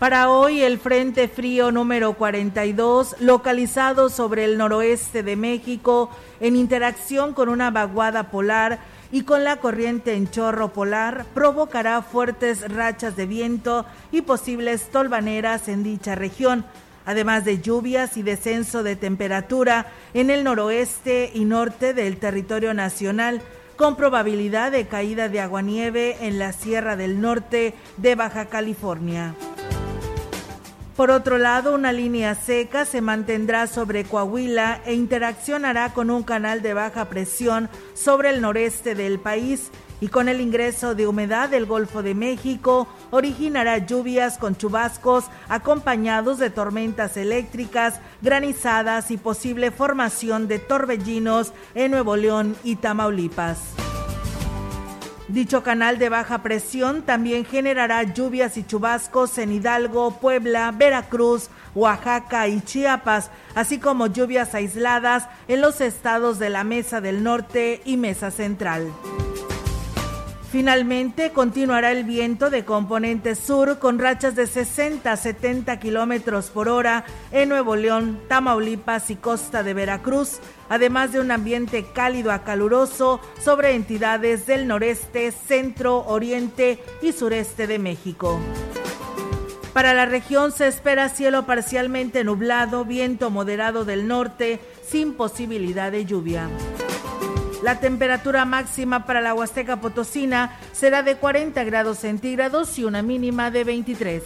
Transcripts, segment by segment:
Para hoy el Frente Frío número 42, localizado sobre el noroeste de México, en interacción con una vaguada polar y con la corriente en chorro polar, provocará fuertes rachas de viento y posibles tolvaneras en dicha región, además de lluvias y descenso de temperatura en el noroeste y norte del territorio nacional, con probabilidad de caída de aguanieve en la Sierra del Norte de Baja California. Por otro lado, una línea seca se mantendrá sobre Coahuila e interaccionará con un canal de baja presión sobre el noreste del país y con el ingreso de humedad del Golfo de México originará lluvias con chubascos acompañados de tormentas eléctricas, granizadas y posible formación de torbellinos en Nuevo León y Tamaulipas. Dicho canal de baja presión también generará lluvias y chubascos en Hidalgo, Puebla, Veracruz, Oaxaca y Chiapas, así como lluvias aisladas en los estados de la Mesa del Norte y Mesa Central. Finalmente, continuará el viento de componente sur con rachas de 60 a 70 kilómetros por hora en Nuevo León, Tamaulipas y costa de Veracruz, además de un ambiente cálido a caluroso sobre entidades del noreste, centro, oriente y sureste de México. Para la región se espera cielo parcialmente nublado, viento moderado del norte, sin posibilidad de lluvia. La temperatura máxima para la Huasteca Potosina será de 40 grados centígrados y una mínima de 23.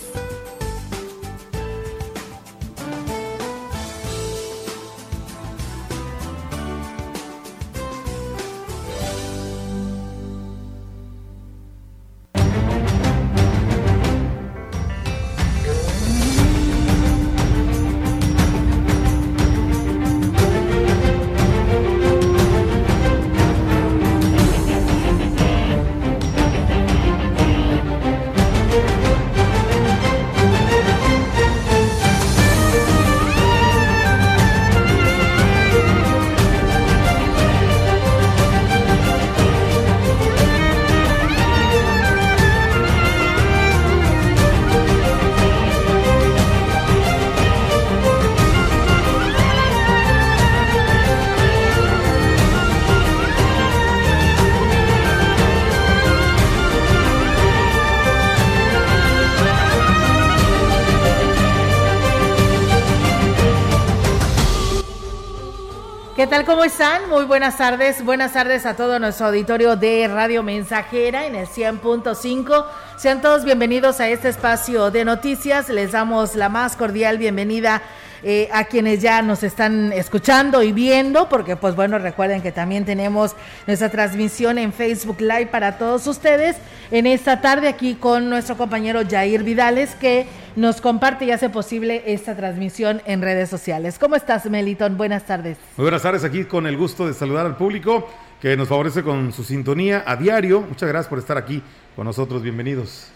¿Qué tal? ¿Cómo están? Muy buenas tardes. Buenas tardes a todo nuestro auditorio de Radio Mensajera en el 100.5. Sean todos bienvenidos a este espacio de noticias. Les damos la más cordial bienvenida eh, a quienes ya nos están escuchando y viendo, porque pues bueno, recuerden que también tenemos nuestra transmisión en Facebook Live para todos ustedes en esta tarde aquí con nuestro compañero Jair Vidales que nos comparte y hace posible esta transmisión en redes sociales. ¿Cómo estás, Meliton? Buenas tardes. Muy buenas tardes, aquí con el gusto de saludar al público que nos favorece con su sintonía a diario. Muchas gracias por estar aquí con nosotros, bienvenidos.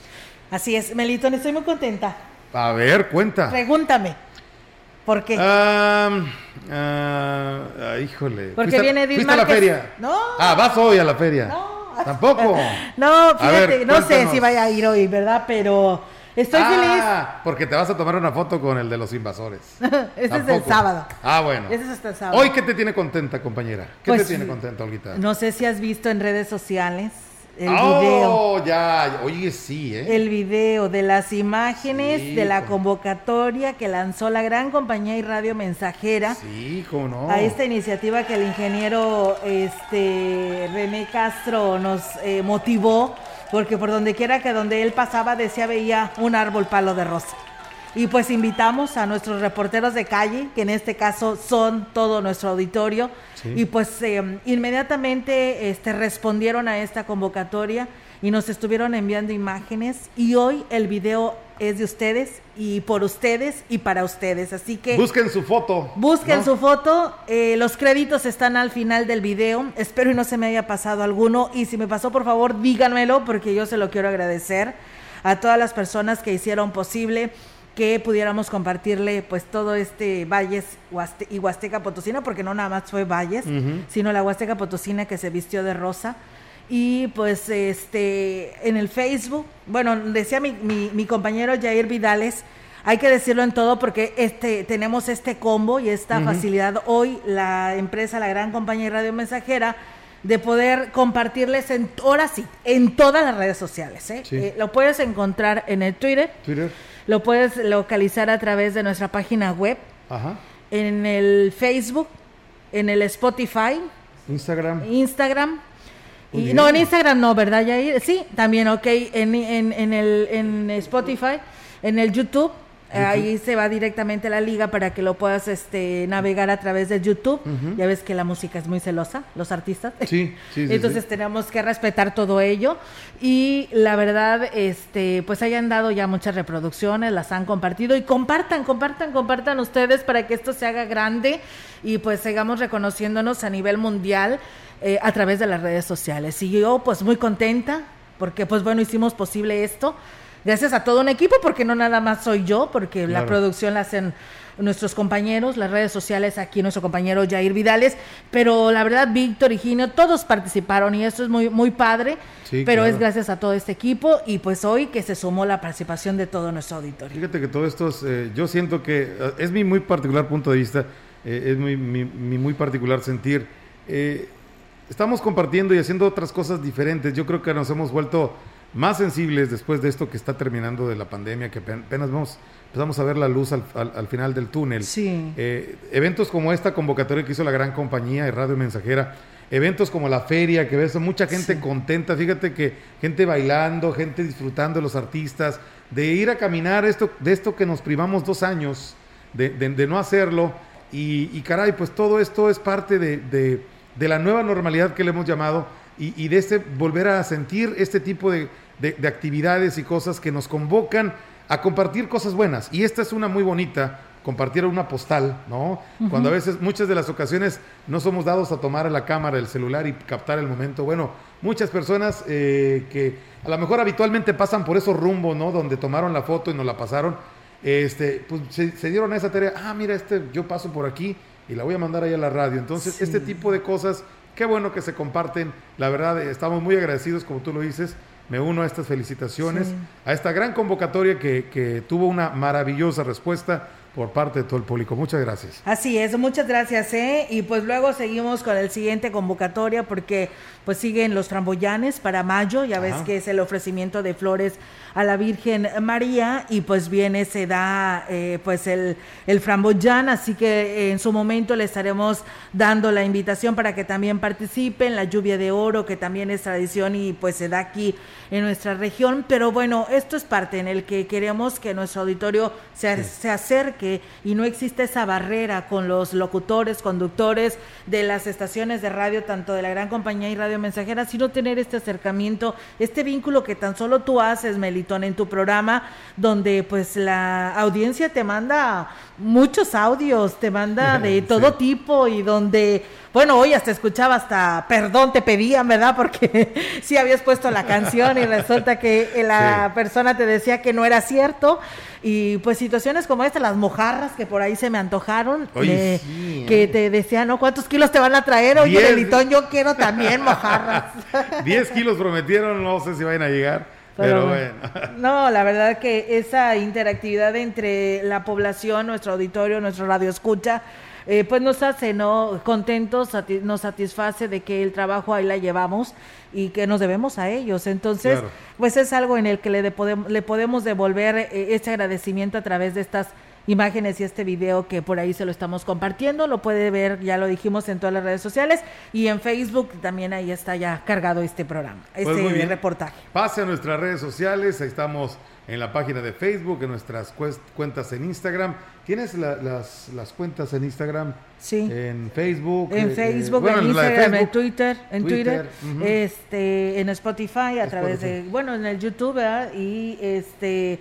Así es, Meliton, estoy muy contenta. A ver, cuenta. Pregúntame. ¿Por qué? Ah, híjole. Porque viene Edith ¿Fuiste a la feria? No. Ah, vas hoy a la feria. No. Tampoco. no, fíjate, ver, no sé si vaya a ir hoy, ¿verdad? Pero estoy ah, porque te vas a tomar una foto con el de los invasores. feliz. Ese es el Tampoco. sábado. Ah, bueno. Ese es hasta el sábado. Hoy, ¿qué te tiene contenta, compañera? ¿Qué Pues, te tiene contenta, Olguita? No sé si has visto en redes sociales el oh, video. ya, oye, sí, ¿eh? El video de las imágenes de la convocatoria que lanzó la gran compañía y radio mensajera. Sí, cómo no. A esta iniciativa que el ingeniero este, René Castro nos eh, motivó, porque por donde quiera que donde él pasaba decía veía un árbol palo de rosa. Y pues invitamos a nuestros reporteros de calle, que en este caso son todo nuestro auditorio, y pues eh, inmediatamente este, respondieron a esta convocatoria y nos estuvieron enviando imágenes y hoy el video es de ustedes y por ustedes y para ustedes. Así que... Busquen su foto. Busquen su foto. Eh, los créditos están al final del video. Espero y no se me haya pasado alguno. Y si me pasó, por favor, díganmelo porque yo se lo quiero agradecer a todas las personas que hicieron posible que pudiéramos compartirle pues todo este Valles y Huasteca Potosina, porque no nada más fue Valles, sino la Huasteca Potosina que se vistió de rosa. Y pues este en el Facebook, bueno, decía mi, mi, compañero Jair Vidales, hay que decirlo en todo porque este tenemos este combo y esta facilidad hoy la empresa, la gran compañía Radio Mensajera de poder compartirles en ahora sí, en todas las redes sociales. ¿eh? Eh, lo puedes encontrar en el Twitter. Twitter lo puedes localizar a través de nuestra página web, en el Facebook, en el Spotify, Instagram. Instagram. Y, no, en Instagram no, ¿verdad, Yair? Sí, también, ok, en, en, en, el, en Spotify, en el YouTube Ahí se va directamente a la liga para que lo puedas este, navegar a través de YouTube. Ya ves que la música es muy celosa, los artistas. Sí, sí, Entonces tenemos que respetar todo ello. Y la verdad, este, pues hayan dado ya muchas reproducciones, las han compartido. Y compartan, compartan, compartan ustedes para que esto se haga grande y pues sigamos reconociéndonos a nivel mundial eh, a través de las redes sociales. Y yo pues muy contenta porque pues bueno, hicimos posible esto gracias a todo un equipo, porque no nada más soy yo, porque la producción la hacen nuestros compañeros, las redes sociales, aquí nuestro compañero Jair Vidales, pero la verdad Víctor y Gino, todos participaron y eso es muy, muy padre, pero es gracias a todo este equipo y pues hoy que se sumó la participación de todo nuestro auditorio. Fíjate que todo esto, es, eh, yo siento que eh, es mi muy particular punto de vista, eh, es mi, mi, muy particular sentir. estamos compartiendo y haciendo otras cosas diferentes, yo creo que nos hemos vuelto más sensibles después de esto que está terminando de la pandemia, que apenas vamos, empezamos a ver la luz al, al, final del túnel. Sí. Eh, eventos como esta convocatoria que hizo la gran compañía de Radio Mensajera, eventos como la feria, que ves mucha gente contenta, fíjate que gente bailando, gente disfrutando de los artistas, de ir a caminar esto, de esto que nos privamos dos años de, de, no hacerlo. Y, y, caray, pues todo esto es parte de, de la nueva normalidad que le hemos llamado y, de este volver a sentir este tipo de, actividades y cosas que nos convocan a compartir cosas buenas. Y esta es una muy bonita, compartir una postal, ¿no? Cuando a veces, muchas de las ocasiones, no somos dados a tomar la cámara, el celular y captar el momento. Bueno, muchas personas eh, que a lo mejor habitualmente pasan por esos rumbos, ¿no? Donde tomaron la foto y nos la pasaron, este, pues se, dieron a esa tarea, ah, mira, este, yo paso por aquí y la voy a mandar ahí a la radio. Entonces, este tipo de cosas Qué bueno que se comparten. La verdad, estamos muy agradecidos, como tú lo dices. Me uno a estas felicitaciones, a esta gran convocatoria que, que tuvo una maravillosa respuesta por parte de todo el público. Muchas gracias. Así es, muchas gracias. ¿eh? Y pues luego seguimos con el siguiente convocatoria porque pues siguen los framboyanes para mayo, ya ves que es el ofrecimiento de flores a la Virgen María y pues viene, se da eh, pues el, el framboyán, así que en su momento le estaremos dando la invitación para que también participen, la lluvia de oro que también es tradición y pues se da aquí en nuestra región, pero bueno, esto es parte en el que queremos que nuestro auditorio se, se acerque y no existe esa barrera con los locutores, conductores de las estaciones de radio, tanto de la gran compañía y radio mensajera, sino tener este acercamiento, este vínculo que tan solo tú haces, Melitón, en tu programa, donde pues la audiencia te manda muchos audios, te manda de todo tipo y donde, bueno, hoy hasta escuchaba hasta perdón te pedían, ¿verdad? Porque sí habías puesto la canción y resulta que la persona te decía que no era cierto. Y pues situaciones como esta, las mojarras que por ahí se me antojaron, que ¿eh? te decían, ¿no? ¿Cuántos kilos te van a traer? Oye, Delitón, yo quiero también mojarras. 10 kilos prometieron, no sé si van a llegar. Pero, bueno. No, la verdad que esa interactividad entre la población, nuestro auditorio, nuestro radio escucha, eh, pues nos hace no contentos, nos satisface de que el trabajo ahí la llevamos y que nos debemos a ellos. Entonces, pues es algo en el que le, le podemos devolver eh, ese agradecimiento a través de estas imágenes y este video que por ahí se lo estamos compartiendo. Lo puede ver, ya lo dijimos, en todas las redes sociales y en Facebook también ahí está ya cargado este programa, pues este reportaje. Pase a nuestras redes sociales, ahí estamos en la página de Facebook, en nuestras cuentas en Instagram. ¿Tienes las, las, cuentas en Instagram? Sí. En Facebook. En eh, Facebook, en Instagram, en Twitter, en Twitter, este, en Spotify, a través de, bueno, en el YouTube, ¿verdad? Y este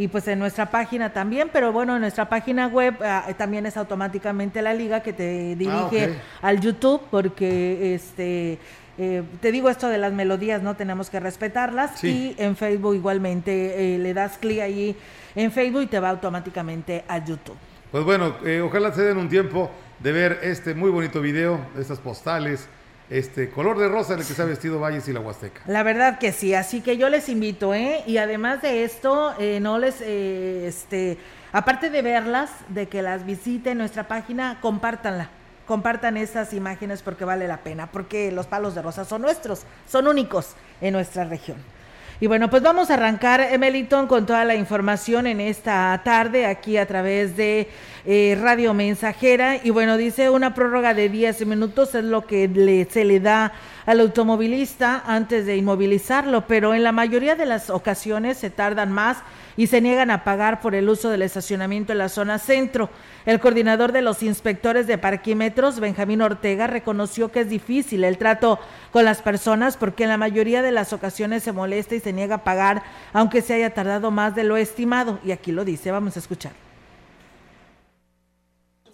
y pues en nuestra página también, pero bueno, en nuestra página web ah, también es automáticamente la liga que te dirige ah, al YouTube porque este eh, te digo esto de las melodías, no tenemos que respetarlas y en Facebook igualmente eh, le das clic ahí en Facebook y te va automáticamente a YouTube. Pues bueno, eh, ojalá se den un tiempo de ver este muy bonito video, estas postales este color de rosa en el que se ha vestido Valles y la Huasteca. La verdad que sí, así que yo les invito, ¿eh? Y además de esto, eh, no les, eh, este, aparte de verlas, de que las visiten nuestra página, compártanla. Compartan estas imágenes porque vale la pena, porque los palos de rosa son nuestros, son únicos en nuestra región. Y bueno, pues vamos a arrancar, Emeliton, con toda la información en esta tarde aquí a través de eh, Radio Mensajera. Y bueno, dice una prórroga de 10 minutos es lo que le, se le da al automovilista antes de inmovilizarlo, pero en la mayoría de las ocasiones se tardan más y se niegan a pagar por el uso del estacionamiento en la zona centro. El coordinador de los inspectores de parquímetros, Benjamín Ortega, reconoció que es difícil el trato con las personas porque en la mayoría de las ocasiones se molesta y se niega a pagar, aunque se haya tardado más de lo estimado. Y aquí lo dice, vamos a escuchar.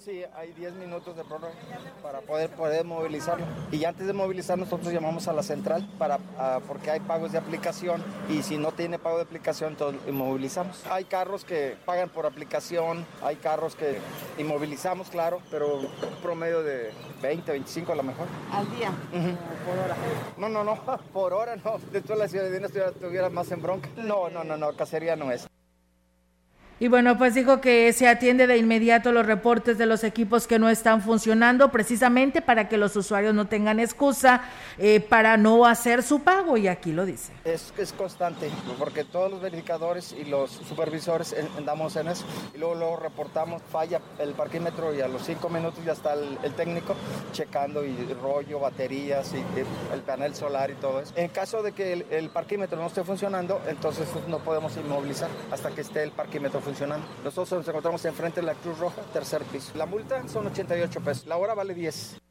Sí, hay 10 minutos de prórroga para poder, poder movilizarlo. Y antes de movilizar nosotros llamamos a la central para, ah, porque hay pagos de aplicación y si no tiene pago de aplicación entonces inmovilizamos. Hay carros que pagan por aplicación, hay carros que inmovilizamos, claro, pero un promedio de 20, 25 a lo mejor. ¿Al día? ¿Por hora? No, no, no, por hora no. De toda la ciudad estuviera, estuviera más en bronca. No, no, no, no, cacería no es. Y bueno, pues dijo que se atiende de inmediato los reportes de los equipos que no están funcionando, precisamente para que los usuarios no tengan excusa eh, para no hacer su pago, y aquí lo dice. Es, constante, porque todos los verificadores y los supervisores andamos en eso, y luego, luego reportamos, falla el parquímetro y a los cinco minutos ya está el, técnico checando y rollo, baterías y, el panel solar y todo eso. En caso de que el, el parquímetro no esté funcionando, entonces no podemos inmovilizar hasta que esté el parquímetro funcionando. Nosotros nos encontramos enfrente de la Cruz Roja, tercer piso. La multa son 88 pesos, la hora vale 10.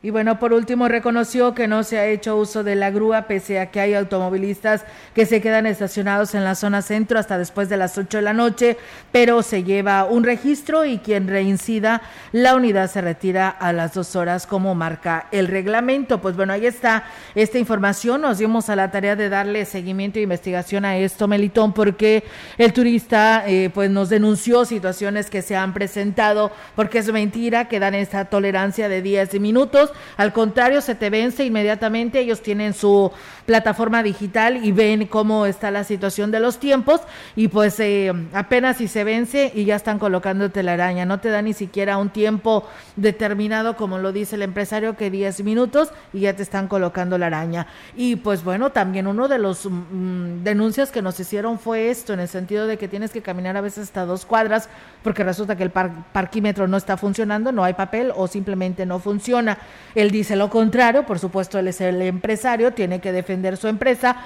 Y bueno, por último, reconoció que no se ha hecho uso de la grúa, pese a que hay automovilistas que se quedan estacionados en la zona centro hasta después de las 8 de la noche, pero se lleva un registro y quien reincida, la unidad se retira a las dos horas, como marca el reglamento. Pues bueno, ahí está esta información. Nos dimos a la tarea de darle seguimiento e investigación a esto, Melitón, porque el turista eh, pues nos denunció situaciones que se han presentado, porque es mentira que dan esta tolerancia de 10 minutos al contrario, se te vence inmediatamente, ellos tienen su plataforma digital y ven cómo está la situación de los tiempos y pues eh, apenas si se vence y ya están colocándote la araña, no te da ni siquiera un tiempo determinado como lo dice el empresario que 10 minutos y ya te están colocando la araña. Y pues bueno, también uno de los mm, denuncias que nos hicieron fue esto, en el sentido de que tienes que caminar a veces hasta dos cuadras porque resulta que el parquímetro no está funcionando, no hay papel o simplemente no funciona. Él dice lo contrario, por supuesto, él es el empresario, tiene que defender su empresa,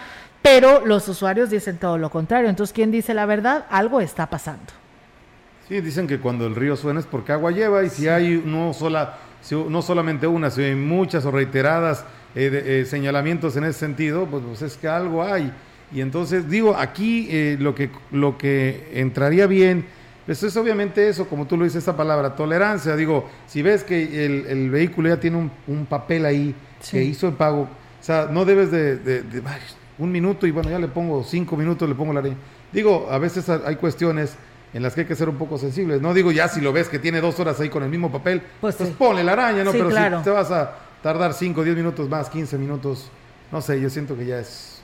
pero los usuarios dicen todo lo contrario. Entonces, ¿quién dice la verdad? Algo está pasando. Sí, dicen que cuando el río suena es porque agua lleva y si hay no, sola, no solamente una, sino hay muchas o reiteradas eh, eh, señalamientos en ese sentido, pues, pues, es que algo hay. Y entonces digo, aquí eh, lo, que, lo que entraría bien pues es obviamente eso, como tú lo dices, esta palabra, tolerancia. Digo, si ves que el, vehículo ya tiene un, papel ahí que hizo el pago, o sea, no debes de, un minuto y bueno, ya le pongo cinco minutos, le pongo la ley. Digo, a veces hay cuestiones en las que hay que ser un poco sensibles. No digo ya si lo ves que tiene dos horas ahí con el mismo papel, pues, pues ponle la araña, ¿no? Pero si te vas a tardar cinco, diez minutos más, quince minutos, no sé, yo siento que ya es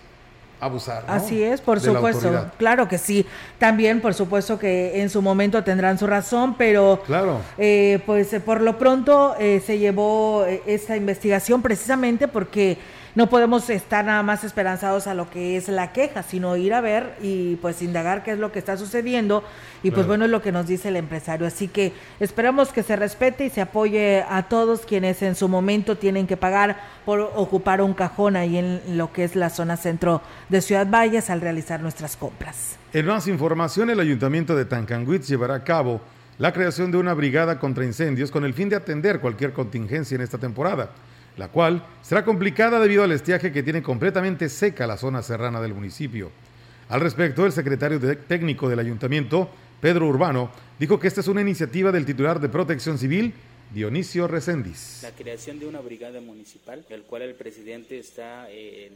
abusar. Así es, por supuesto. Claro que sí. También, por supuesto que en su momento tendrán su razón, pero claro. Eh, pues por lo pronto eh, se llevó eh, esta investigación precisamente porque no podemos estar nada más esperanzados a lo que es la queja, sino ir a ver y pues indagar qué es lo que está sucediendo y pues bueno es lo que nos dice el empresario. Así que esperamos que se respete y se apoye a todos quienes en su momento tienen que pagar por ocupar un cajón ahí en lo que es la zona centro de Ciudad Valles al realizar nuestras compras. En más información, el Ayuntamiento de Tancanwitz llevará a cabo la creación de una brigada contra incendios con el fin de atender cualquier contingencia en esta temporada la cual será complicada debido al estiaje que tiene completamente seca la zona serrana del municipio. Al respecto, el secretario técnico del ayuntamiento, Pedro Urbano, dijo que esta es una iniciativa del titular de Protección Civil, Dionisio Recendis. La creación de una brigada municipal, del cual el presidente está en,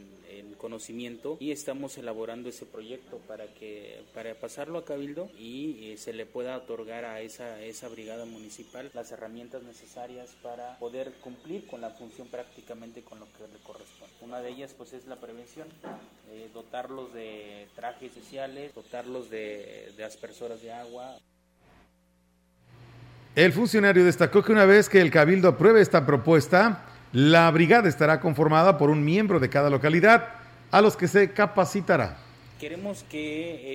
conocimiento y estamos elaborando ese proyecto para que para pasarlo a Cabildo y eh, se le pueda otorgar a esa, esa brigada municipal las herramientas necesarias para poder cumplir con la función prácticamente con lo que le corresponde. Una de ellas pues es la prevención, eh, dotarlos de trajes sociales, dotarlos de, de aspersoras de agua. El funcionario destacó que una vez que el Cabildo apruebe esta propuesta, la brigada estará conformada por un miembro de cada localidad a los que se capacitará. Queremos que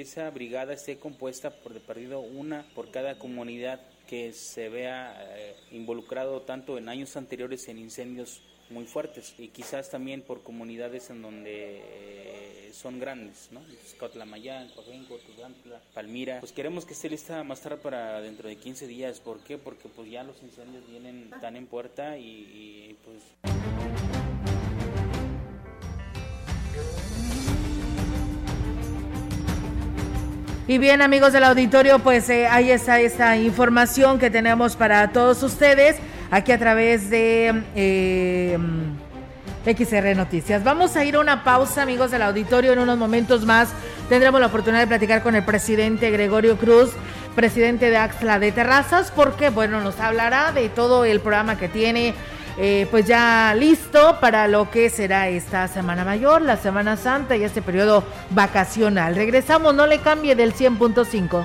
esa brigada esté compuesta por de perdido una por cada comunidad que se vea eh, involucrado tanto en años anteriores en incendios muy fuertes y quizás también por comunidades en donde eh, son grandes, ¿no? Cotlamayán, Coajenco, Tuzantla, Palmira. Pues queremos que esté lista más tarde para dentro de 15 días. ¿Por qué? Porque pues ya los incendios vienen tan en puerta y, y pues... Y bien amigos del auditorio, pues eh, ahí está esta información que tenemos para todos ustedes aquí a través de eh, XR Noticias. Vamos a ir a una pausa amigos del auditorio, en unos momentos más tendremos la oportunidad de platicar con el presidente Gregorio Cruz, presidente de Axla de Terrazas, porque bueno, nos hablará de todo el programa que tiene eh, pues ya listo para lo que será esta Semana Mayor, la Semana Santa y este periodo vacacional. Regresamos, no le cambie del 100.5.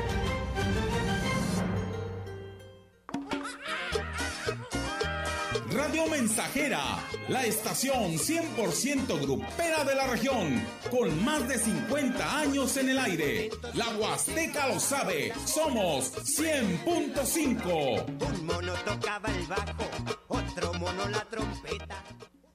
Radio Mensajera, la estación 100% grupera de la región, con más de 50 años en el aire. La Huasteca lo sabe, somos 100.5. Un mono tocaba el bajo, otro mono la trompeta.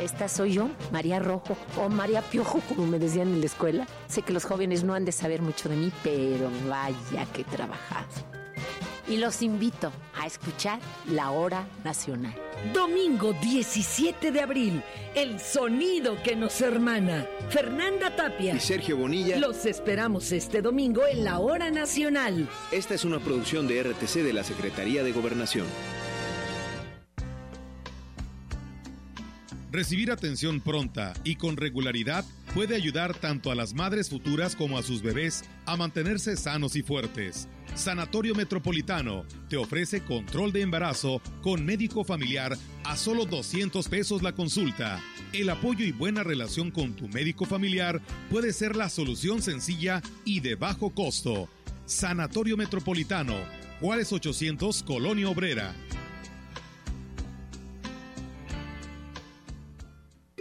esta soy yo, María Rojo, o María Piojo, como me decían en la escuela. Sé que los jóvenes no han de saber mucho de mí, pero vaya que trabajar. Y los invito a escuchar La Hora Nacional. Domingo 17 de abril, el sonido que nos hermana. Fernanda Tapia y Sergio Bonilla. Los esperamos este domingo en La Hora Nacional. Esta es una producción de RTC de la Secretaría de Gobernación. Recibir atención pronta y con regularidad puede ayudar tanto a las madres futuras como a sus bebés a mantenerse sanos y fuertes. Sanatorio Metropolitano te ofrece control de embarazo con médico familiar a solo 200 pesos la consulta. El apoyo y buena relación con tu médico familiar puede ser la solución sencilla y de bajo costo. Sanatorio Metropolitano, Juárez 800, Colonia Obrera.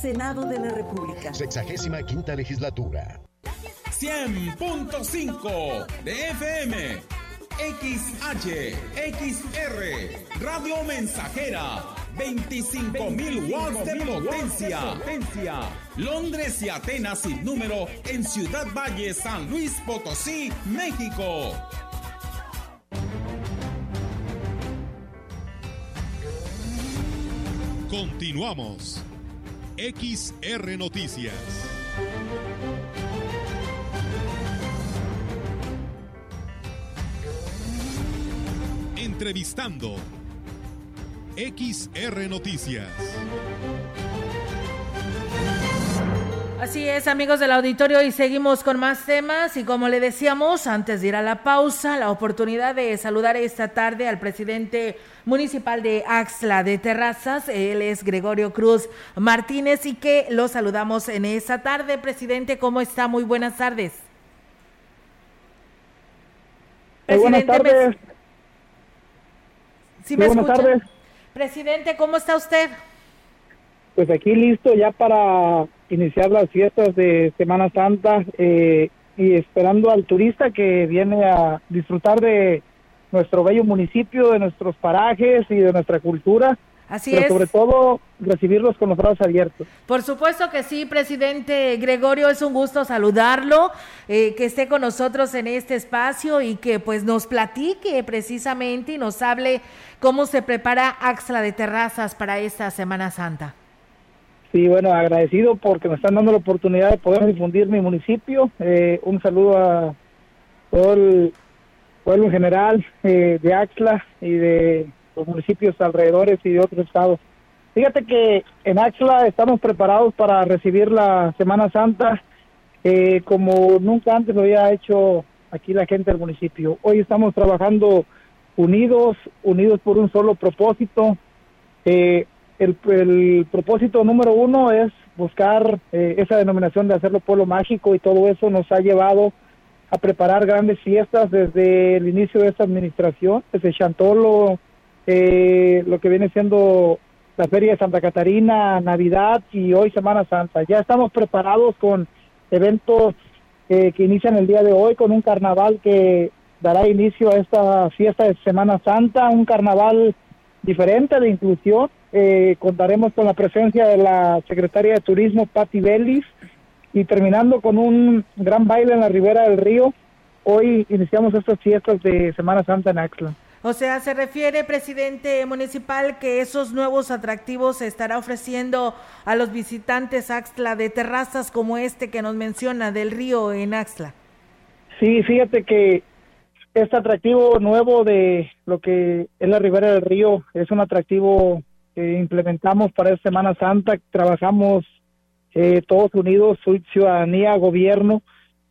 Senado de la República. Sexagésima quinta legislatura. 100.5 de FM. XH, XR, Radio Mensajera, 25.000 watts de potencia. potencia. Londres y Atenas sin número en Ciudad Valle, San Luis Potosí, México. Continuamos. XR Noticias. Entrevistando. XR Noticias. Así es, amigos del auditorio, y seguimos con más temas. Y como le decíamos, antes de ir a la pausa, la oportunidad de saludar esta tarde al presidente municipal de Axla de Terrazas. Él es Gregorio Cruz Martínez y que lo saludamos en esta tarde. Presidente, ¿cómo está? Muy buenas tardes. Muy buenas tardes. ¿Sí me buenas tardes. Presidente, ¿cómo está usted? Pues aquí listo ya para iniciar las fiestas de Semana Santa eh, y esperando al turista que viene a disfrutar de nuestro bello municipio, de nuestros parajes y de nuestra cultura. Así pero es. sobre todo recibirlos con los brazos abiertos. Por supuesto que sí, presidente Gregorio, es un gusto saludarlo, eh, que esté con nosotros en este espacio y que pues nos platique precisamente y nos hable cómo se prepara Axla de Terrazas para esta Semana Santa. Sí, bueno, agradecido porque me están dando la oportunidad de poder difundir mi municipio. Eh, un saludo a todo el pueblo en general eh, de Axla y de los municipios alrededores y de otros estados. Fíjate que en Axla estamos preparados para recibir la Semana Santa eh, como nunca antes lo había hecho aquí la gente del municipio. Hoy estamos trabajando unidos, unidos por un solo propósito. Eh, el, propósito número uno es buscar eh, esa denominación de hacerlo pueblo mágico y todo eso nos ha llevado a preparar grandes fiestas desde el inicio de esta administración, desde Chantolo, eh, lo que viene siendo la Feria de Santa Catarina, Navidad y hoy Semana Santa. Ya estamos preparados con eventos eh, que inician el día de hoy, con un carnaval que dará inicio a esta fiesta de Semana Santa, un carnaval diferente de inclusión. Eh, contaremos con la presencia de la secretaria de Turismo, Patti Bellis, y terminando con un gran baile en la ribera del río. Hoy iniciamos estas fiestas de Semana Santa en Axla. O sea, se refiere, presidente municipal, que esos nuevos atractivos se estará ofreciendo a los visitantes Axla de terrazas como este que nos menciona del río en Axla. Sí, fíjate que este atractivo nuevo de lo que es la ribera del río es un atractivo que implementamos para esta Semana Santa. Trabajamos eh, todos unidos, ciudadanía, gobierno,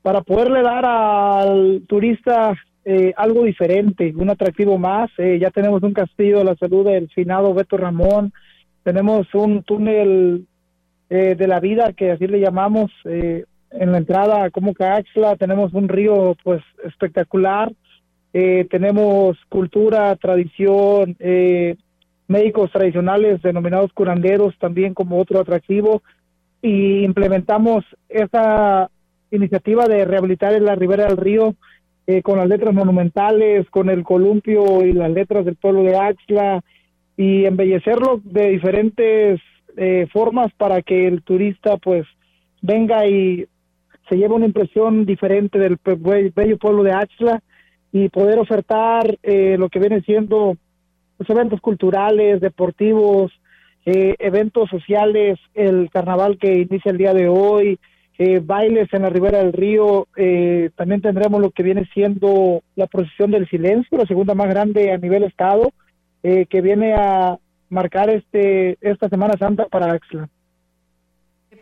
para poderle dar al turista eh, algo diferente, un atractivo más. Eh, ya tenemos un castillo de la salud del finado Beto Ramón, tenemos un túnel eh, de la vida, que así le llamamos, eh, en la entrada como Caxla, tenemos un río pues espectacular, eh, tenemos cultura, tradición, eh, médicos tradicionales denominados curanderos también como otro atractivo. Y implementamos esa iniciativa de rehabilitar la ribera del río eh, con las letras monumentales, con el columpio y las letras del pueblo de Axla y embellecerlo de diferentes eh, formas para que el turista pues venga y se lleva una impresión diferente del bello pueblo de Axla y poder ofertar eh, lo que viene siendo los eventos culturales, deportivos, eh, eventos sociales, el carnaval que inicia el día de hoy, eh, bailes en la ribera del río, eh, también tendremos lo que viene siendo la procesión del silencio, la segunda más grande a nivel estado, que viene a marcar este esta Semana Santa para Axla.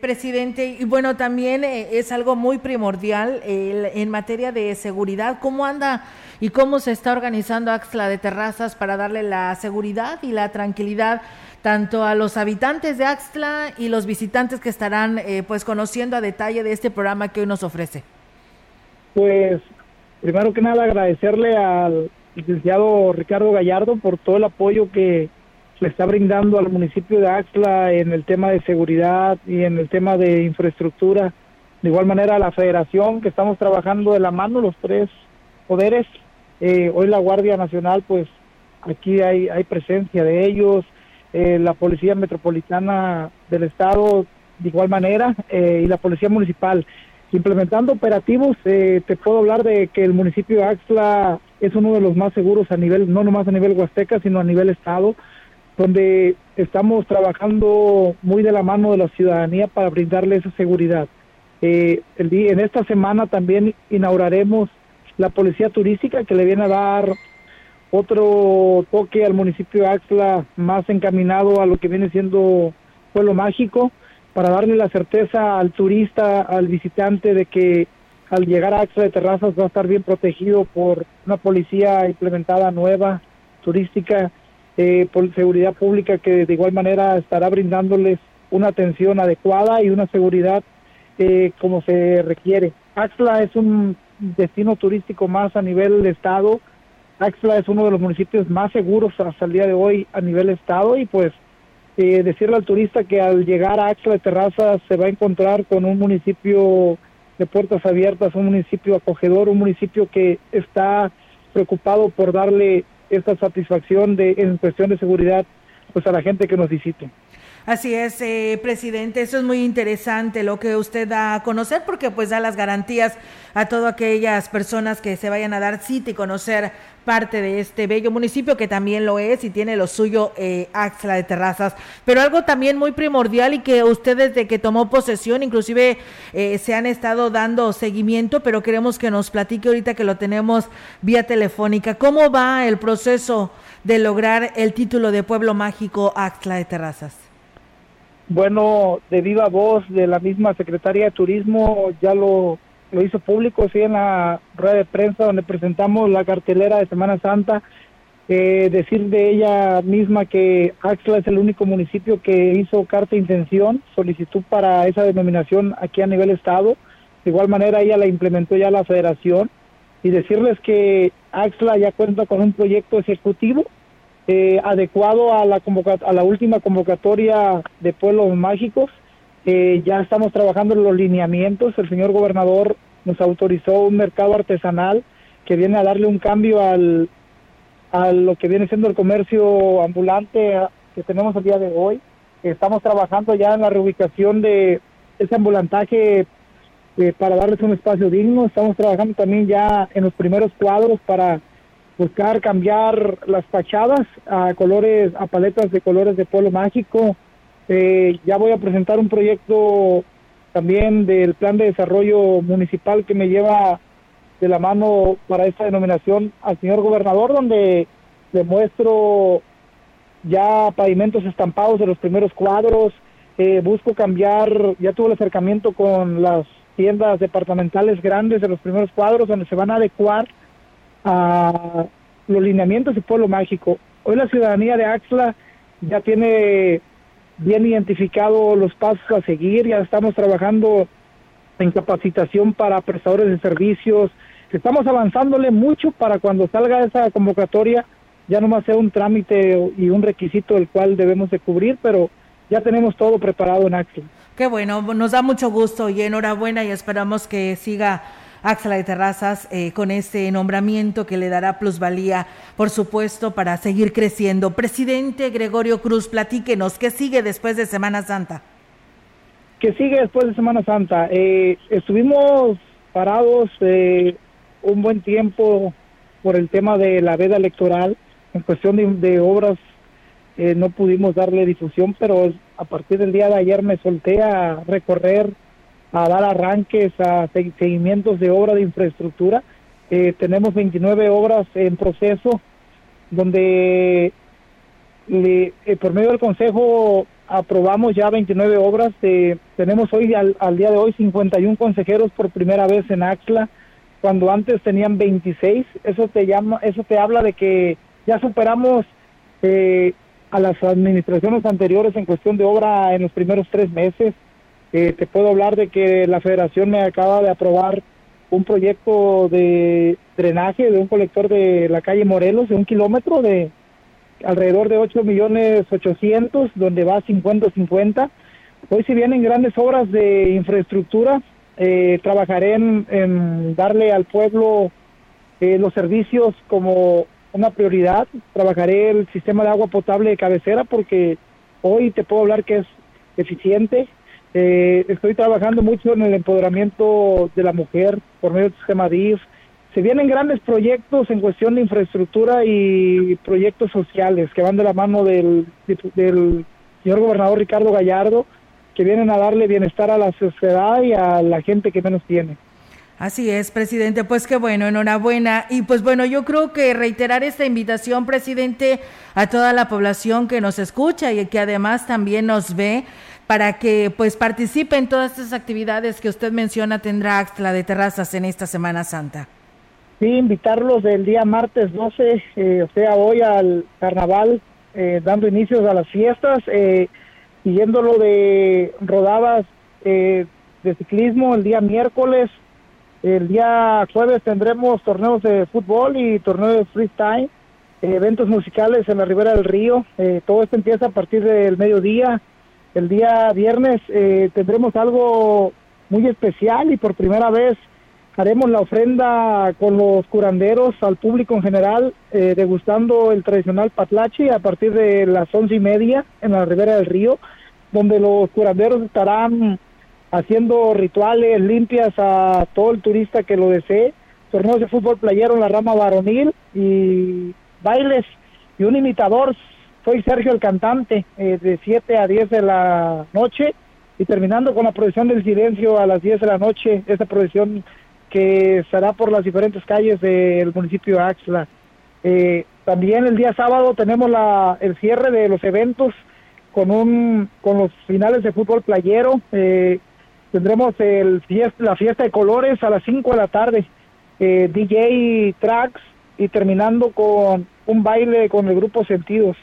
Presidente, y bueno, también es algo muy primordial en materia de seguridad. ¿Cómo anda y cómo se está organizando Axla de Terrazas para darle la seguridad y la tranquilidad tanto a los habitantes de Axtla y los visitantes que estarán eh, pues conociendo a detalle de este programa que hoy nos ofrece? Pues primero que nada agradecerle al licenciado Ricardo Gallardo por todo el apoyo que le está brindando al municipio de Axtla en el tema de seguridad y en el tema de infraestructura. De igual manera a la federación que estamos trabajando de la mano los tres poderes. Eh, hoy la Guardia Nacional pues aquí hay, hay presencia de ellos, eh, la Policía Metropolitana del Estado de igual manera eh, y la Policía Municipal. Implementando operativos, eh, te puedo hablar de que el municipio de Axla es uno de los más seguros a nivel, no nomás a nivel Huasteca, sino a nivel Estado, donde estamos trabajando muy de la mano de la ciudadanía para brindarle esa seguridad. el en esta semana también inauguraremos la policía turística que le viene a dar otro toque al municipio de Axla más encaminado a lo que viene siendo pueblo mágico para darle la certeza al turista, al visitante de que al llegar a Axla de Terrazas va a estar bien protegido por una policía implementada nueva, turística, eh, por seguridad pública que de igual manera estará brindándoles una atención adecuada y una seguridad eh, como se requiere. Axla es un destino turístico más a nivel de estado, Axla es uno de los municipios más seguros hasta el día de hoy a nivel estado y pues eh, decirle al turista que al llegar a Axla de Terraza se va a encontrar con un municipio de puertas abiertas, un municipio acogedor, un municipio que está preocupado por darle esta satisfacción de en cuestión de seguridad pues a la gente que nos visite. Así es, eh, presidente, eso es muy interesante lo que usted da a conocer porque pues da las garantías a todas aquellas personas que se vayan a dar cita y conocer parte de este bello municipio que también lo es y tiene lo suyo eh, Axla de Terrazas. Pero algo también muy primordial y que usted desde que tomó posesión inclusive eh, se han estado dando seguimiento, pero queremos que nos platique ahorita que lo tenemos vía telefónica. ¿Cómo va el proceso de lograr el título de Pueblo Mágico Axla de Terrazas? Bueno, de viva voz de la misma Secretaría de Turismo, ya lo, lo hizo público, sí, en la rueda de prensa donde presentamos la cartelera de Semana Santa. Eh, decir de ella misma que Axla es el único municipio que hizo carta de intención, solicitud para esa denominación aquí a nivel estado. De igual manera ella la implementó ya la federación y decirles que Axla ya cuenta con un proyecto ejecutivo eh, adecuado a la, a la última convocatoria de pueblos mágicos. Eh, ya estamos trabajando en los lineamientos. El señor gobernador nos autorizó un mercado artesanal que viene a darle un cambio al, a lo que viene siendo el comercio ambulante que tenemos el día de hoy. Estamos trabajando ya en la reubicación de ese ambulantaje eh, para darles un espacio digno. Estamos trabajando también ya en los primeros cuadros para buscar cambiar las fachadas a colores, a paletas de colores de pueblo mágico. Eh, ya voy a presentar un proyecto también del plan de desarrollo municipal que me lleva de la mano para esta denominación al señor gobernador, donde le muestro ya pavimentos estampados de los primeros cuadros. Eh, busco cambiar, ya tuve el acercamiento con las tiendas departamentales grandes de los primeros cuadros, donde se van a adecuar a los lineamientos de Pueblo Mágico. Hoy la ciudadanía de Axla ya tiene bien identificado los pasos a seguir, ya estamos trabajando en capacitación para prestadores de servicios, estamos avanzándole mucho para cuando salga esa convocatoria ya no más sea un trámite y un requisito el cual debemos de cubrir, pero ya tenemos todo preparado en Axla. Qué bueno, nos da mucho gusto y enhorabuena y esperamos que siga Axla de Terrazas eh, con este nombramiento que le dará plusvalía, por supuesto, para seguir creciendo. Presidente Gregorio Cruz, platíquenos, ¿qué sigue después de Semana Santa? que sigue después de Semana Santa. Eh, estuvimos parados eh, un buen tiempo por el tema de la veda electoral. En cuestión de, de obras eh, no pudimos darle difusión, pero a partir del día de ayer me solté a recorrer, a dar arranques, a se- seguimientos de obra de infraestructura. Eh, tenemos 29 obras en proceso, donde le- eh, por medio del Consejo aprobamos ya 29 obras. eh, tenemos hoy, al, al día de hoy, 51 consejeros por primera vez en Axla, cuando antes tenían 26. Eso te, llama, eso te habla de que ya superamos eh, a las administraciones anteriores en cuestión de obra en los primeros tres meses. Eh, te puedo hablar de que la federación me acaba de aprobar un proyecto de drenaje de un colector de la calle Morelos de un kilómetro de alrededor de 8 millones 800 donde va 50-50. Hoy si vienen grandes obras de infraestructura, eh, trabajaré en, en darle al pueblo eh, los servicios como una prioridad. Trabajaré el sistema de agua potable de cabecera porque hoy te puedo hablar que es eficiente. Eh, estoy trabajando mucho en el empoderamiento de la mujer por medio del sistema DIF. Se vienen grandes proyectos en cuestión de infraestructura y proyectos sociales que van de la mano del, del señor gobernador Ricardo Gallardo, que vienen a darle bienestar a la sociedad y a la gente que menos tiene. Así es, presidente. Pues qué bueno, enhorabuena. Y pues bueno, yo creo que reiterar esta invitación, presidente, a toda la población que nos escucha y que además también nos ve para que pues participe en todas estas actividades que usted menciona tendrá Axtla de Terrazas en esta Semana Santa. Sí, invitarlos el día martes 12, eh, o sea, hoy al carnaval, eh, dando inicios a las fiestas, eh, siguiéndolo de rodadas eh, de ciclismo el día miércoles. El día jueves tendremos torneos de fútbol y torneos de freestyle, eh, eventos musicales en la Ribera del Río. Eh, todo esto empieza a partir del mediodía. El día viernes eh, tendremos algo muy especial y por primera vez haremos la ofrenda con los curanderos al público en general, eh, degustando el tradicional patlachi a partir de las once y media en la ribera del río, donde los curanderos estarán haciendo rituales limpias a todo el turista que lo desee, torneos de fútbol playero en la rama varonil y bailes y un imitador. Soy Sergio el cantante, eh, de 7 a 10 de la noche y terminando con la procesión del silencio a las 10 de la noche, esta procesión que estará por las diferentes calles del municipio de Axla. Eh, también el día sábado tenemos la, el cierre de los eventos con un con los finales de fútbol playero. Eh, tendremos el fiesta, la fiesta de colores a las 5 de la tarde, eh, DJ tracks y terminando con un baile con el grupo Sentidos.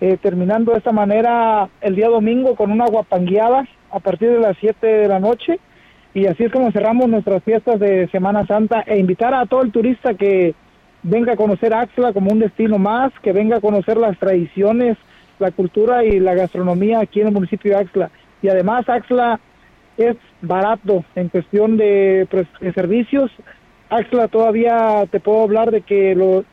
Eh, terminando de esta manera el día domingo con una guapangueada a partir de las 7 de la noche y así es como cerramos nuestras fiestas de Semana Santa e invitar a todo el turista que venga a conocer Axla como un destino más, que venga a conocer las tradiciones, la cultura y la gastronomía aquí en el municipio de Axla. Y además Axla es barato en cuestión de, pues, de servicios. Axla todavía te puedo hablar de que lo-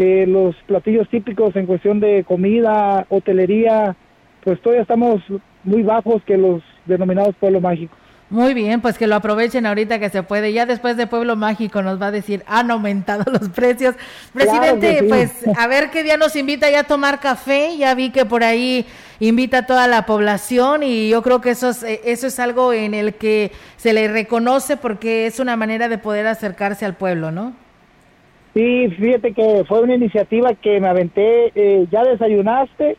eh, los platillos típicos en cuestión de comida, hotelería, pues todavía estamos muy bajos que los denominados pueblos mágicos. Muy bien, pues que lo aprovechen ahorita que se puede. Ya después de Pueblo Mágico nos va a decir, han aumentado los precios. Presidente, Claro pues a ver qué día nos invita ya a tomar café. Ya vi que por ahí invita a toda la población y yo creo que eso es, eh, eso es algo en el que se le reconoce porque es una manera de poder acercarse al pueblo, ¿no? Sí, fíjate que fue una iniciativa que me aventé, eh, ya desayunaste,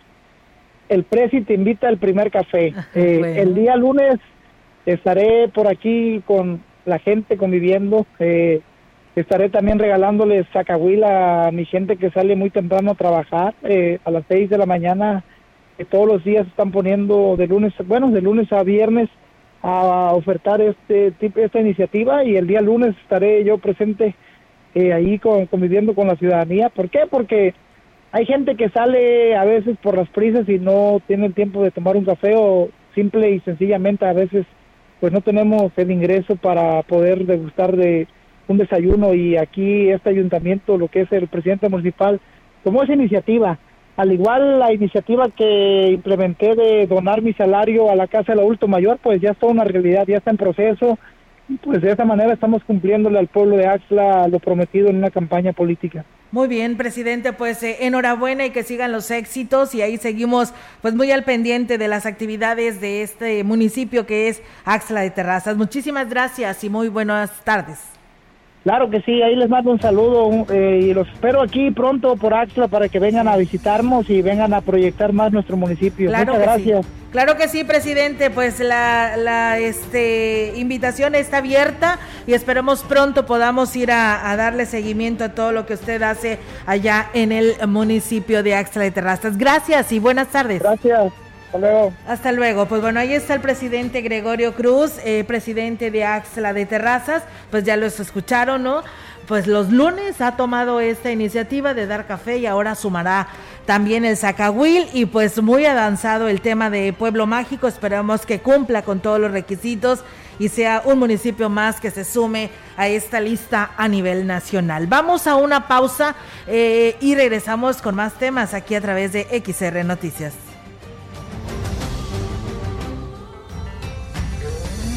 el Presi te invita al primer café. Eh, bueno. El día lunes estaré por aquí con la gente conviviendo, eh, estaré también regalándoles sacahuila a mi gente que sale muy temprano a trabajar, eh, a las 6 de la mañana, que todos los días están poniendo de lunes, bueno, de lunes a viernes a ofertar este esta iniciativa y el día lunes estaré yo presente eh, ahí con- conviviendo con la ciudadanía. ¿Por qué? Porque hay gente que sale a veces por las prisas y no tiene el tiempo de tomar un café o simple y sencillamente a veces pues no tenemos el ingreso para poder degustar de un desayuno y aquí este ayuntamiento, lo que es el presidente municipal, tomó esa iniciativa al igual la iniciativa que implementé de donar mi salario a la Casa del Adulto Mayor, pues ya está una realidad, ya está en proceso. Pues de esa manera estamos cumpliéndole al pueblo de Axla lo prometido en una campaña política. Muy bien, presidente, pues eh, enhorabuena y que sigan los éxitos y ahí seguimos pues muy al pendiente de las actividades de este municipio que es Axla de Terrazas. Muchísimas gracias y muy buenas tardes. Claro que sí, ahí les mando un saludo eh, y los espero aquí pronto por Axla para que vengan a visitarnos y vengan a proyectar más nuestro municipio. Muchas gracias. Claro que sí, presidente, pues la, la este, invitación está abierta y esperemos pronto podamos ir a, a, darle seguimiento a todo lo que usted hace allá en el municipio de Axla de Terrazas. Gracias y buenas tardes. Gracias. Hasta luego. Hasta luego. Pues bueno, ahí está el presidente Gregorio Cruz, eh, presidente de Axla de Terrazas. Pues ya los escucharon, ¿no? Pues los lunes ha tomado esta iniciativa de dar café y ahora sumará también el Zacahuil y pues muy avanzado el tema de Pueblo Mágico. Esperamos que cumpla con todos los requisitos y sea un municipio más que se sume a esta lista a nivel nacional. Vamos a una pausa eh, y regresamos con más temas aquí a través de XR Noticias.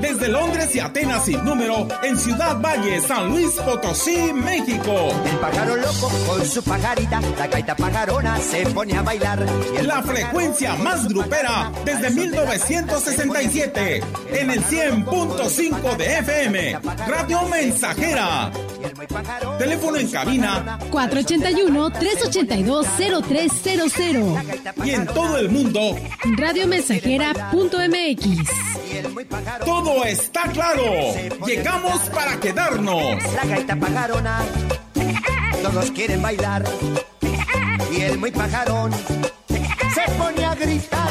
desde Londres y Atenas sin número, en Ciudad Valle, San Luis Potosí, México. El pájaro loco con su pajarita, la gaita pajarona se pone a bailar. La frecuencia más grupera desde 1967, en el 100.5 de FM, Radio Mensajera. Teléfono en cabina 481-382-0300. Y en todo el mundo, radiomensajera.mx. Todo está claro. Llegamos para quedarnos. La gaita pajarona, todos quieren bailar. Y el muy pajarón se pone a gritar.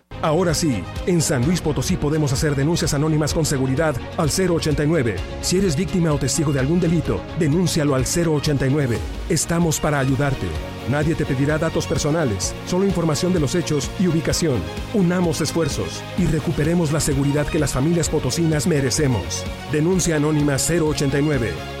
Ahora sí, en San Luis Potosí podemos hacer denuncias anónimas con seguridad al 089. Si eres víctima o testigo de algún delito, denúncialo al 089. Estamos para ayudarte. Nadie te pedirá datos personales, solo información de los hechos y ubicación. Unamos esfuerzos y recuperemos la seguridad que las familias potosinas merecemos. Denuncia anónima 089.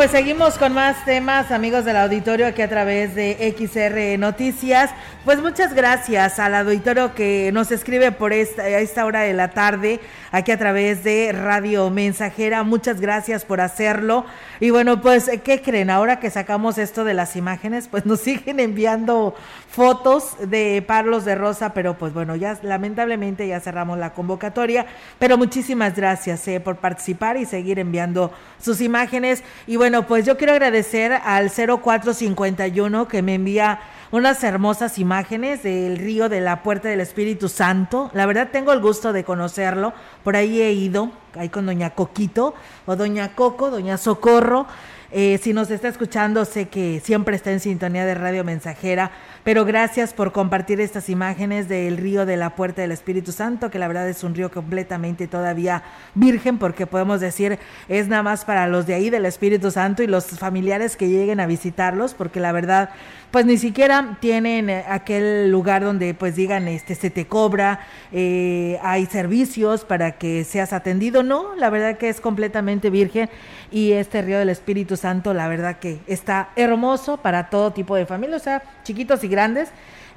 Pues seguimos con más temas, amigos del auditorio, aquí a través de XR Noticias. Pues muchas gracias al auditorio que nos escribe por esta, a esta hora de la tarde, aquí a través de Radio Mensajera. Muchas gracias por hacerlo. Y bueno, pues, ¿qué creen? Ahora que sacamos esto de las imágenes, pues nos siguen enviando fotos de Parlos de Rosa, pero pues bueno, ya lamentablemente ya cerramos la convocatoria. Pero muchísimas gracias eh, por participar y seguir enviando sus imágenes. Y bueno, pues yo quiero agradecer al 0451 que me envía unas hermosas imágenes del río de la Puerta del Espíritu Santo. La verdad tengo el gusto de conocerlo. Por ahí he ido, ahí con doña Coquito o doña Coco, doña Socorro. Eh, si nos está escuchando, sé que siempre está en sintonía de Radio Mensajera, pero gracias por compartir estas imágenes del río de la Puerta del Espíritu Santo, que la verdad es un río completamente todavía virgen, porque podemos decir es nada más para los de ahí del Espíritu Santo y los familiares que lleguen a visitarlos, porque la verdad pues ni siquiera tienen eh, aquel lugar donde pues digan este se te cobra eh, hay servicios para que seas atendido no la verdad que es completamente virgen y este río del Espíritu Santo la verdad que está hermoso para todo tipo de familia o sea chiquitos y grandes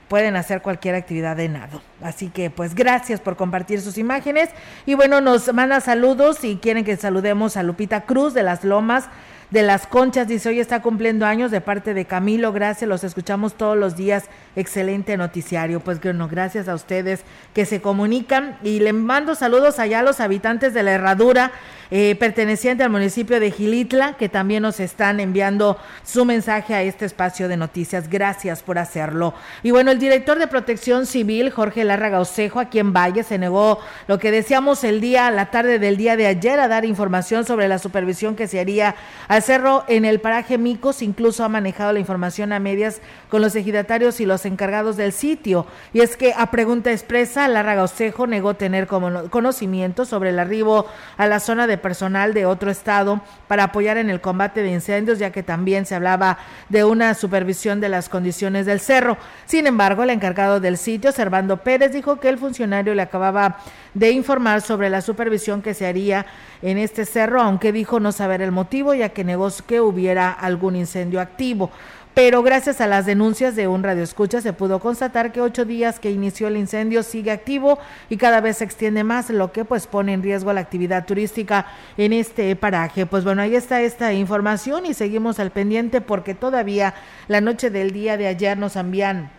pueden hacer cualquier actividad de nado. Así que pues gracias por compartir sus imágenes. Y bueno, nos manda saludos y quieren que saludemos a Lupita Cruz de las Lomas de las Conchas. Dice, hoy está cumpliendo años de parte de Camilo. Gracias, los escuchamos todos los días. Excelente noticiario. Pues bueno, gracias a ustedes que se comunican. Y le mando saludos allá a los habitantes de la Herradura, eh, perteneciente al municipio de Gilitla, que también nos están enviando su mensaje a este espacio de noticias. Gracias por hacerlo. Y bueno, el director de Protección Civil, Jorge Larraga Osejo, aquí en Valle, se negó lo que decíamos el día, la tarde del día de ayer, a dar información sobre la supervisión que se haría al Cerro en el paraje Micos incluso ha manejado la información a medias con los ejidatarios y los encargados del sitio. Y es que a pregunta expresa, Larra Osejo negó tener conocimiento sobre el arribo a la zona de personal de otro estado para apoyar en el combate de incendios, ya que también se hablaba de una supervisión de las condiciones del cerro. Sin embargo, el encargado del sitio, Servando Pérez, dijo que el funcionario le acababa de informar sobre la supervisión que se haría en este cerro, aunque dijo no saber el motivo, ya que negó que hubiera algún incendio activo pero gracias a las denuncias de un radio escucha se pudo constatar que ocho días que inició el incendio sigue activo y cada vez se extiende más, lo que pues pone en riesgo la actividad turística en este paraje. Pues bueno, ahí está esta información y seguimos al pendiente porque todavía la noche del día de ayer nos envían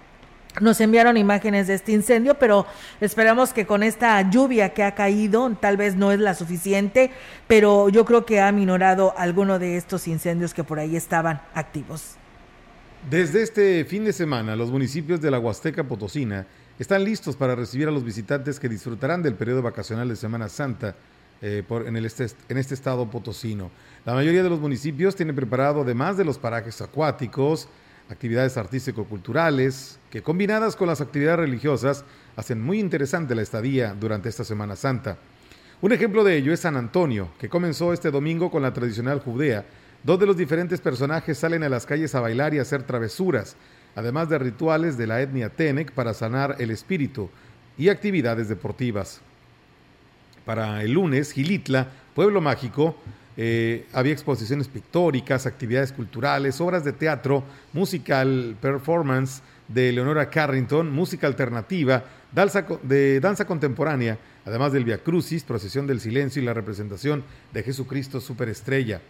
nos enviaron imágenes de este incendio, pero esperamos que con esta lluvia que ha caído, tal vez no es la suficiente, pero yo creo que ha minorado alguno de estos incendios que por ahí estaban activos. Desde este fin de semana, los municipios de la Huasteca Potosina están listos para recibir a los visitantes que disfrutarán del periodo vacacional de Semana Santa eh, en, este, en este estado potosino. La mayoría de los municipios tienen preparado, además de los parajes acuáticos, actividades artístico-culturales, que combinadas con las actividades religiosas hacen muy interesante la estadía durante esta Semana Santa. Un ejemplo de ello es San Antonio, que comenzó este domingo con la tradicional Judea, donde los diferentes personajes salen a las calles a bailar y hacer travesuras, además de rituales de la etnia Tenec para sanar el espíritu y actividades deportivas. Para el lunes, Gilitla, Pueblo Mágico, eh, había exposiciones pictóricas, actividades culturales, obras de teatro, musical, performance de Leonora Carrington, música alternativa, danza, danza contemporánea, además del Via Crucis, procesión del silencio y la representación de Jesucristo Superestrella.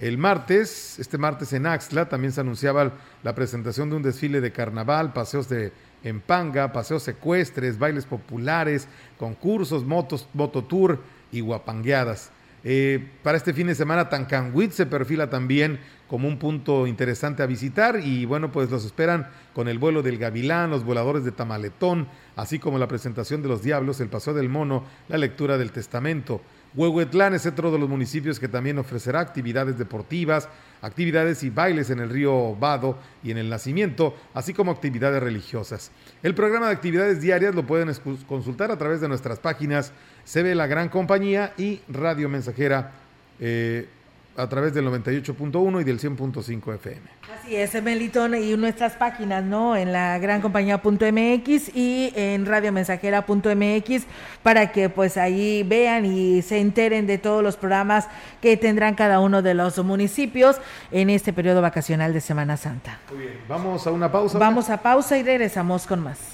El martes, este martes en Axtla, también se anunciaba la presentación de un desfile de carnaval, paseos de empanga, paseos secuestres, bailes populares, concursos, motos, mototour y guapangueadas. Eh, para este fin de semana, Tancanhuit se perfila también como un punto interesante a visitar y bueno, pues los esperan con el vuelo del Gavilán, los voladores de Tamaletón, así como la presentación de los Diablos, el Paseo del Mono, la lectura del Testamento. Huehuetlán es otro de los municipios que también ofrecerá actividades deportivas, actividades y bailes en el río Vado y en el Nacimiento, así como actividades religiosas. El programa de actividades diarias lo pueden consultar a través de nuestras páginas CB La Gran Compañía y Radio Mensajera. Eh, a través del 98.1 y del 100.5 FM. Así es, Melitón, y nuestras páginas, ¿no? En la gran compañía.mx y en radiomensajera.mx para que pues ahí vean y se enteren de todos los programas que tendrán cada uno de los municipios en este periodo vacacional de Semana Santa. Muy bien, vamos a una pausa. Vamos a pausa y regresamos con más.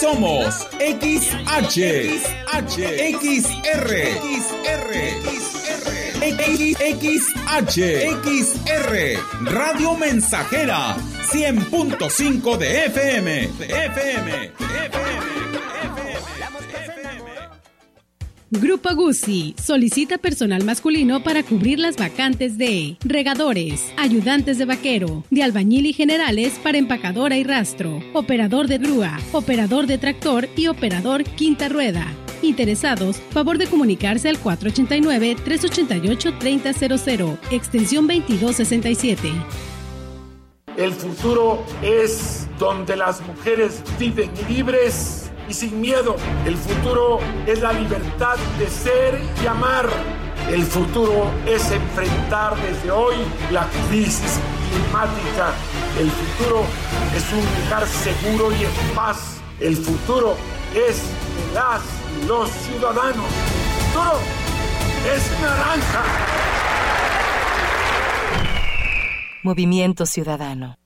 Somos XH, XH, XR, XR, XH, XR, Radio Mensajera, 100.5 de FM, FM, FM. Grupo Guzzi solicita personal masculino para cubrir las vacantes de regadores, ayudantes de vaquero, de albañil y generales para empacadora y rastro, operador de grúa, operador de tractor y operador quinta rueda. Interesados, favor de comunicarse al 489-388-3000, extensión 2267. El futuro es donde las mujeres viven libres y sin miedo. El futuro es la libertad de ser y amar. El futuro es enfrentar desde hoy la crisis climática. El futuro es un lugar seguro y en paz. El futuro es las y los ciudadanos. El futuro es naranja. Movimiento Ciudadano.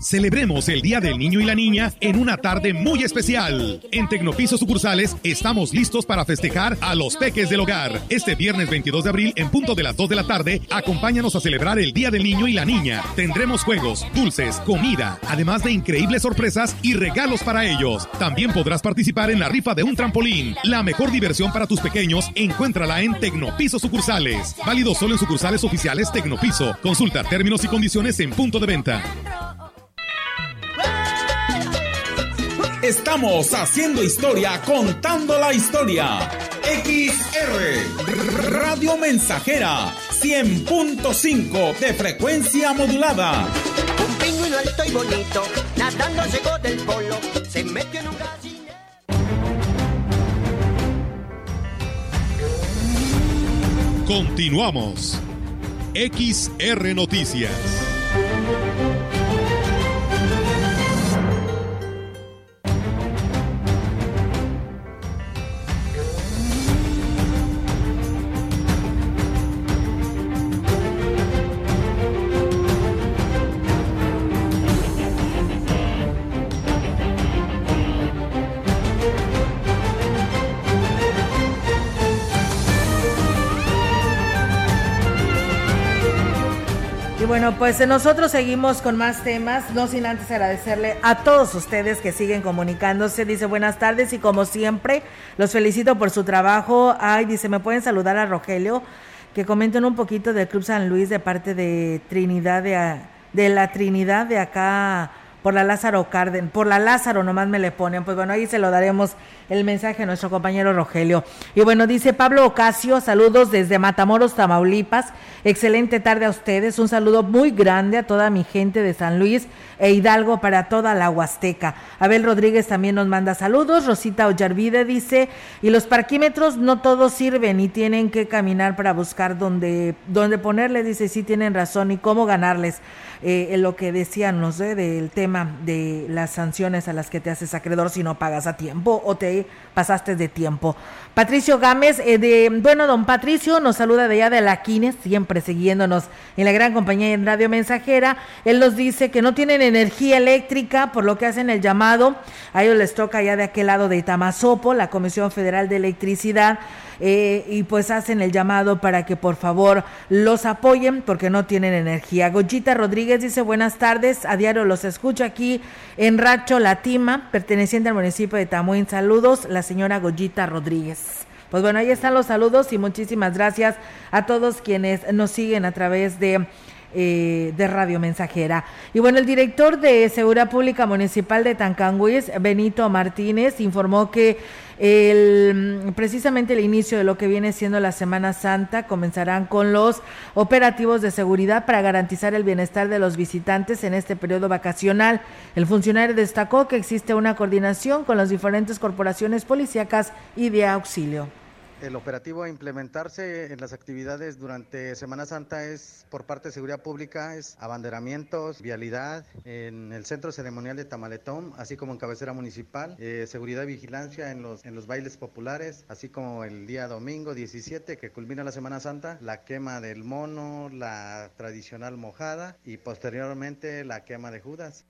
Celebremos el Día del Niño y la Niña en una tarde muy especial. En Tecnopiso Sucursales estamos listos para festejar a los peques del hogar. Este viernes 22 de abril, en punto de las 2 de la tarde, acompáñanos a celebrar el Día del Niño y la Niña. Tendremos juegos, dulces, comida, además de increíbles sorpresas y regalos para ellos. También podrás participar en la rifa de un trampolín. La mejor diversión para tus pequeños, encuéntrala en Tecnopiso Sucursales. Válido solo en sucursales oficiales Tecnopiso. Consulta términos y condiciones en punto de venta. Estamos haciendo historia, contando la historia. XR Radio Mensajera 100.5 de frecuencia modulada. Un pingüino alto y bonito, nadando llegó del polo, se metió en un gallinero. Continuamos. XR Noticias. Bueno, pues nosotros seguimos con más temas, no sin antes agradecerle a todos ustedes que siguen comunicándose. Dice buenas tardes y como siempre, los felicito por su trabajo. Ay, dice, ¿me pueden saludar a Rogelio? Que comenten un poquito del Club San Luis de parte de Trinidad, de, la Trinidad de acá por la Lázaro Carden, por la Lázaro nomás me le ponen, pues bueno, ahí se lo daremos el mensaje a nuestro compañero Rogelio. Y bueno, dice Pablo Ocasio, saludos desde Matamoros, Tamaulipas, excelente tarde a ustedes, un saludo muy grande a toda mi gente de San Luis e Hidalgo para toda la Huasteca. Abel Rodríguez también nos manda saludos, Rosita Ollarvide dice, y los parquímetros no todos sirven y tienen que caminar para buscar dónde, dónde ponerle, dice, sí tienen razón y cómo ganarles eh, en lo que decían, no sé, del tema de las sanciones a las que te haces acreedor si no pagas a tiempo o te pasaste de tiempo. Patricio Gámez, eh, de, bueno, don Patricio nos saluda de allá de la Quines, siempre siguiéndonos en la gran compañía en Radio Mensajera. Él nos dice que no tienen energía eléctrica, por lo que hacen el llamado. A ellos les toca ya de aquel lado de Itamazopo, la Comisión Federal de Electricidad eh, y pues hacen el llamado para que por favor los apoyen porque no tienen energía. Goyita Rodríguez dice buenas tardes, a diario los escucho aquí en Racho Latima, perteneciente al municipio de Tamuín. Saludos, la señora Goyita Rodríguez. Pues bueno, ahí están los saludos y muchísimas gracias a todos quienes nos siguen a través de eh, de Radio Mensajera. Y bueno, el director de Seguridad Pública Municipal de Tancanguis, Benito Martínez, informó que el, precisamente el inicio de lo que viene siendo la Semana Santa comenzarán con los operativos de seguridad para garantizar el bienestar de los visitantes en este periodo vacacional. El funcionario destacó que existe una coordinación con las diferentes corporaciones policíacas y de auxilio. El operativo a implementarse en las actividades durante Semana Santa es por parte de Seguridad Pública, es abanderamientos, vialidad en el Centro Ceremonial de Tamaletón, así como en cabecera municipal, eh, seguridad y vigilancia en los, en los bailes populares, así como el día domingo 17 que culmina la Semana Santa, la quema del mono, la tradicional mojada y posteriormente la quema de Judas.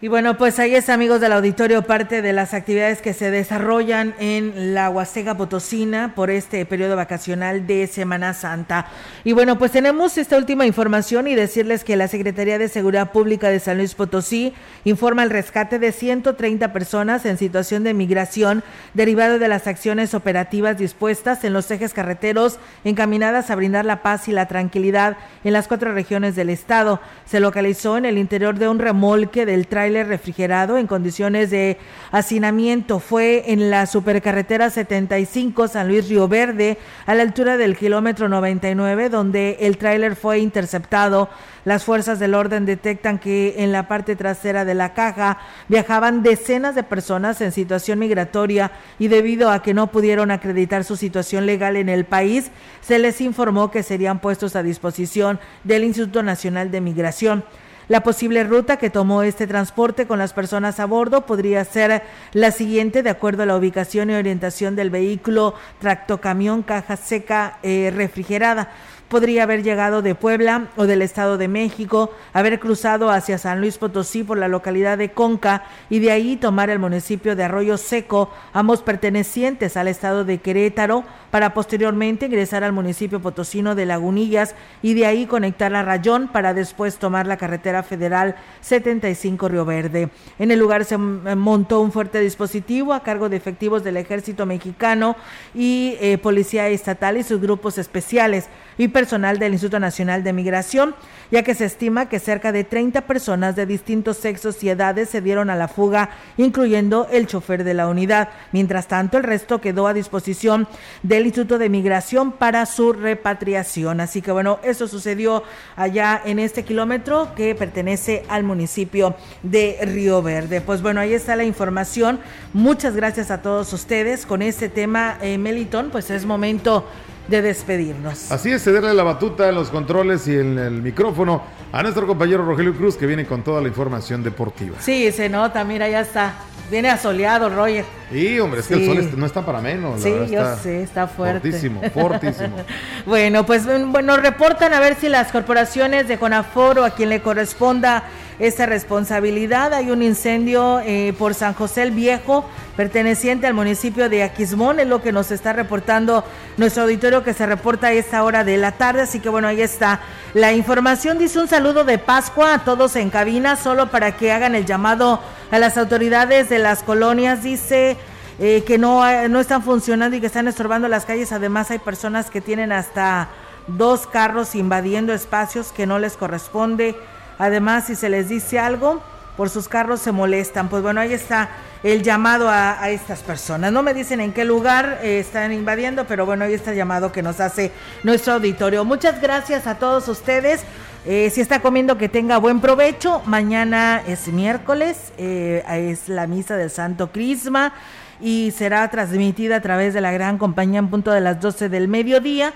Y bueno, pues ahí es, amigos del auditorio, parte de las actividades que se desarrollan en la Huasteca Potosina por este periodo vacacional de Semana Santa. Y bueno, pues tenemos esta última información y decirles que la Secretaría de Seguridad Pública de San Luis Potosí informa el rescate de 130 personas en situación de migración derivado de las acciones operativas dispuestas en los ejes carreteros encaminadas a brindar la paz y la tranquilidad en las cuatro regiones del estado. Se localizó en el interior de un remolque del tráiler refrigerado en condiciones de hacinamiento. Fue en la supercarretera 75 San Luis Río Verde, a la altura del kilómetro 99, donde el tráiler fue interceptado. Las fuerzas del orden detectan que en la parte trasera de la caja viajaban decenas de personas en situación migratoria y debido a que no pudieron acreditar su situación legal en el país, se les informó que serían puestos a disposición del Instituto Nacional de Migración. La posible ruta que tomó este transporte con las personas a bordo podría ser la siguiente. De acuerdo a la ubicación y orientación del vehículo tractocamión caja seca eh, refrigerada podría haber llegado de Puebla o del Estado de México, haber cruzado hacia San Luis Potosí por la localidad de Conca y de ahí tomar el municipio de Arroyo Seco, ambos pertenecientes al Estado de Querétaro, para posteriormente ingresar al municipio potosino de Lagunillas y de ahí conectar a Rayón para después tomar la carretera federal 75 Río Verde. En el lugar se montó un fuerte dispositivo a cargo de efectivos del ejército mexicano y eh, policía estatal y sus grupos especiales y personal del Instituto Nacional de Migración, ya que se estima que cerca de 30 personas de distintos sexos y edades se dieron a la fuga, incluyendo el chofer de la unidad. Mientras tanto, el resto quedó a disposición del Instituto de Migración para su repatriación. Así que bueno, eso sucedió allá en este kilómetro que pertenece al municipio de Río Verde. Pues bueno, ahí está la información. Muchas gracias a todos ustedes con este tema, eh, Melitón. Pues es momento de despedirnos. Así es, cederle la batuta, los controles y el, el, micrófono a nuestro compañero Rogelio Cruz que viene con toda la información deportiva. Sí, se nota, mira, ya está. Viene asoleado, Roger. Y hombre, es que el sol no está para menos. Sí, yo sé, está fuerte. Fortísimo, fortísimo. bueno, pues bueno, reportan a ver si las corporaciones de Conaforo, a quien le corresponda esa responsabilidad. Hay un incendio eh, por San José el Viejo, perteneciente al municipio de Aquismón, es lo que nos está reportando nuestro auditorio que se reporta a esta hora de la tarde. Así que bueno, ahí está la información. Dice un saludo de Pascua a todos en cabina, solo para que hagan el llamado a las autoridades de las colonias. Dice. Eh, que no, no están funcionando y que están estorbando las calles. Además hay personas que tienen hasta dos carros invadiendo espacios que no les corresponde. Además, si se les dice algo, por sus carros se molestan. Pues bueno, ahí está el llamado a, estas personas. No me dicen en qué lugar eh, están invadiendo, pero bueno, ahí está el llamado que nos hace nuestro auditorio. Muchas gracias a todos ustedes. Eh, si está comiendo, que tenga buen provecho. Mañana es miércoles, eh, es la misa del Santo Crisma y será transmitida a través de la gran compañía en punto de las 12 del mediodía.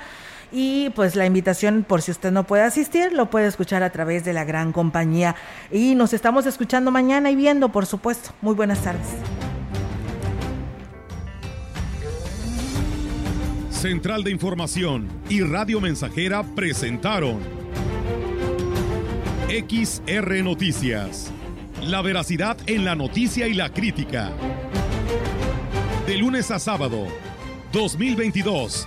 Y pues la invitación, por si usted no puede asistir, lo puede escuchar a través de la gran compañía. Y nos estamos escuchando mañana y viendo, por supuesto. Muy buenas tardes. Central de Información y Radio Mensajera presentaron XR Noticias. La veracidad en la noticia y la crítica de lunes a sábado, 2022.